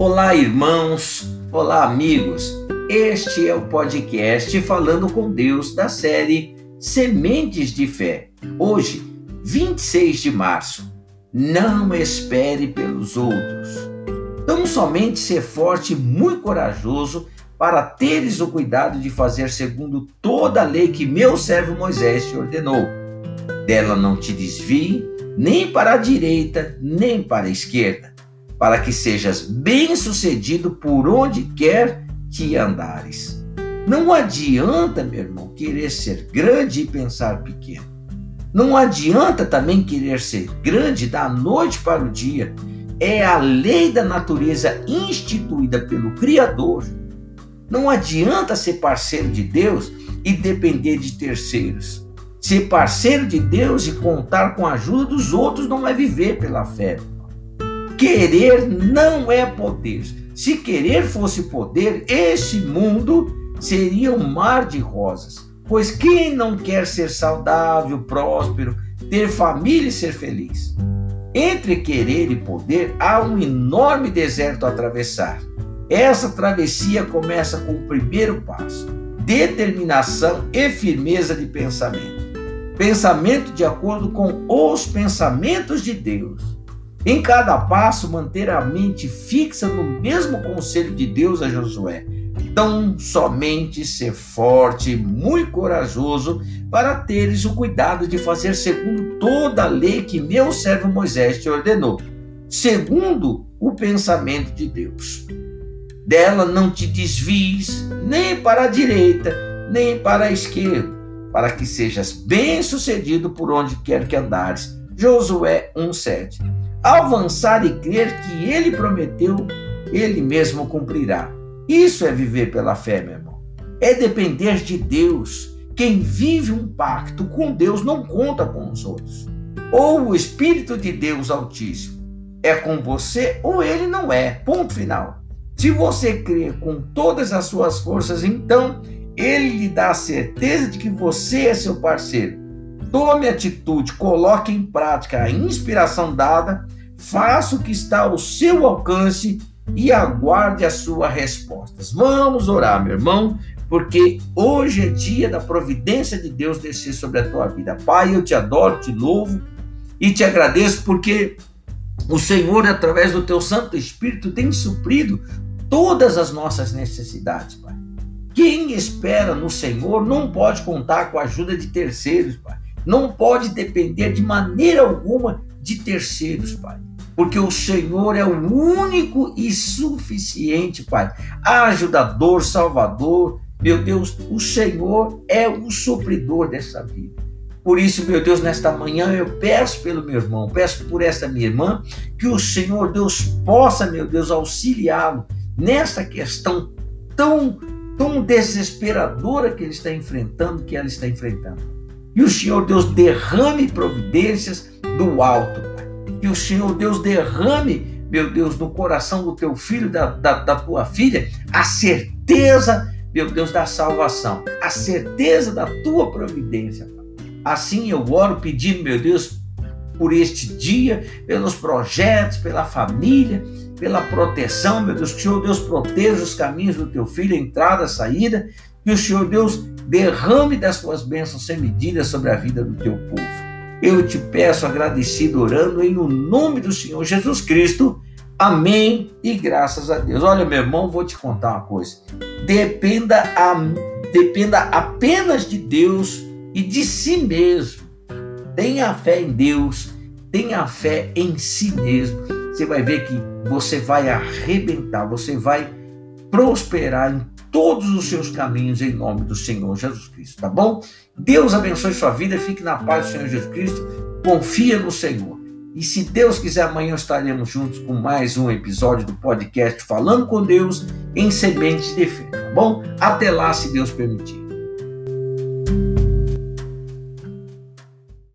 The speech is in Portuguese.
Olá, irmãos. Olá, amigos. Este é o podcast Falando com Deus da série Sementes de Fé. Hoje, 26 de março. Não espere pelos outros. Tão somente ser forte e muito corajoso para teres o cuidado de fazer segundo toda a lei que meu servo Moisés te ordenou. Dela não te desvie, nem para a direita, nem para a esquerda para que sejas bem-sucedido por onde quer que andares. Não adianta, meu irmão, querer ser grande e pensar pequeno. Não adianta também querer ser grande da noite para o dia. É a lei da natureza instituída pelo Criador. Não adianta ser parceiro de Deus e depender de terceiros. Ser parceiro de Deus e contar com a ajuda dos outros não é viver pela fé. Querer não é poder. Se querer fosse poder, este mundo seria um mar de rosas. Pois quem não quer ser saudável, próspero, ter família e ser feliz? Entre querer e poder há um enorme deserto a atravessar. Essa travessia começa com o primeiro passo: determinação e firmeza de pensamento. Pensamento de acordo com os pensamentos de Deus. Em cada passo, manter a mente fixa no mesmo conselho de Deus a Josué. Tão somente ser forte muito corajoso para teres o cuidado de fazer segundo toda a lei que meu servo Moisés te ordenou, segundo o pensamento de Deus. Dela não te desvies nem para a direita, nem para a esquerda, para que sejas bem-sucedido por onde quer que andares. Josué 1:7 avançar e crer que ele prometeu, ele mesmo cumprirá. Isso é viver pela fé, meu irmão. É depender de Deus. Quem vive um pacto com Deus não conta com os outros. Ou o Espírito de Deus Altíssimo é com você ou ele não é. Ponto final. Se você crê com todas as suas forças, então ele lhe dá a certeza de que você é seu parceiro Tome atitude, coloque em prática a inspiração dada, faça o que está ao seu alcance e aguarde as suas respostas. Vamos orar, meu irmão, porque hoje é dia da providência de Deus descer sobre a tua vida. Pai, eu te adoro, te louvo e te agradeço porque o Senhor, através do teu Santo Espírito, tem suprido todas as nossas necessidades, Pai. Quem espera no Senhor não pode contar com a ajuda de terceiros, Pai não pode depender de maneira alguma de terceiros, Pai. Porque o Senhor é o único e suficiente, Pai. Ajudador, Salvador. Meu Deus, o Senhor é o supridor dessa vida. Por isso, meu Deus, nesta manhã eu peço pelo meu irmão, peço por esta minha irmã, que o Senhor Deus possa, meu Deus, auxiliá-lo nessa questão tão, tão desesperadora que ele está enfrentando, que ela está enfrentando. E o Senhor Deus derrame providências do alto, Pai. Que o Senhor Deus derrame, meu Deus, no coração do teu filho, da, da, da tua filha, a certeza, meu Deus, da salvação, a certeza da tua providência. Assim eu oro pedindo, meu Deus, por este dia, pelos projetos, pela família, pela proteção, meu Deus, que o Senhor Deus proteja os caminhos do teu filho, entrada, saída, que o Senhor Deus derrame das tuas bênçãos sem medida sobre a vida do teu povo. Eu te peço agradecido, orando em o nome do Senhor Jesus Cristo. Amém e graças a Deus. Olha, meu irmão, vou te contar uma coisa. Dependa, a, dependa apenas de Deus e de si mesmo. Tenha fé em Deus, tenha fé em si mesmo. Você vai ver que você vai arrebentar, você vai prosperar em todos os seus caminhos em nome do Senhor Jesus Cristo, tá bom? Deus abençoe sua vida, fique na paz do Senhor Jesus Cristo, confia no Senhor. E se Deus quiser, amanhã estaremos juntos com mais um episódio do podcast Falando com Deus em Sementes de Fé, tá bom? Até lá, se Deus permitir.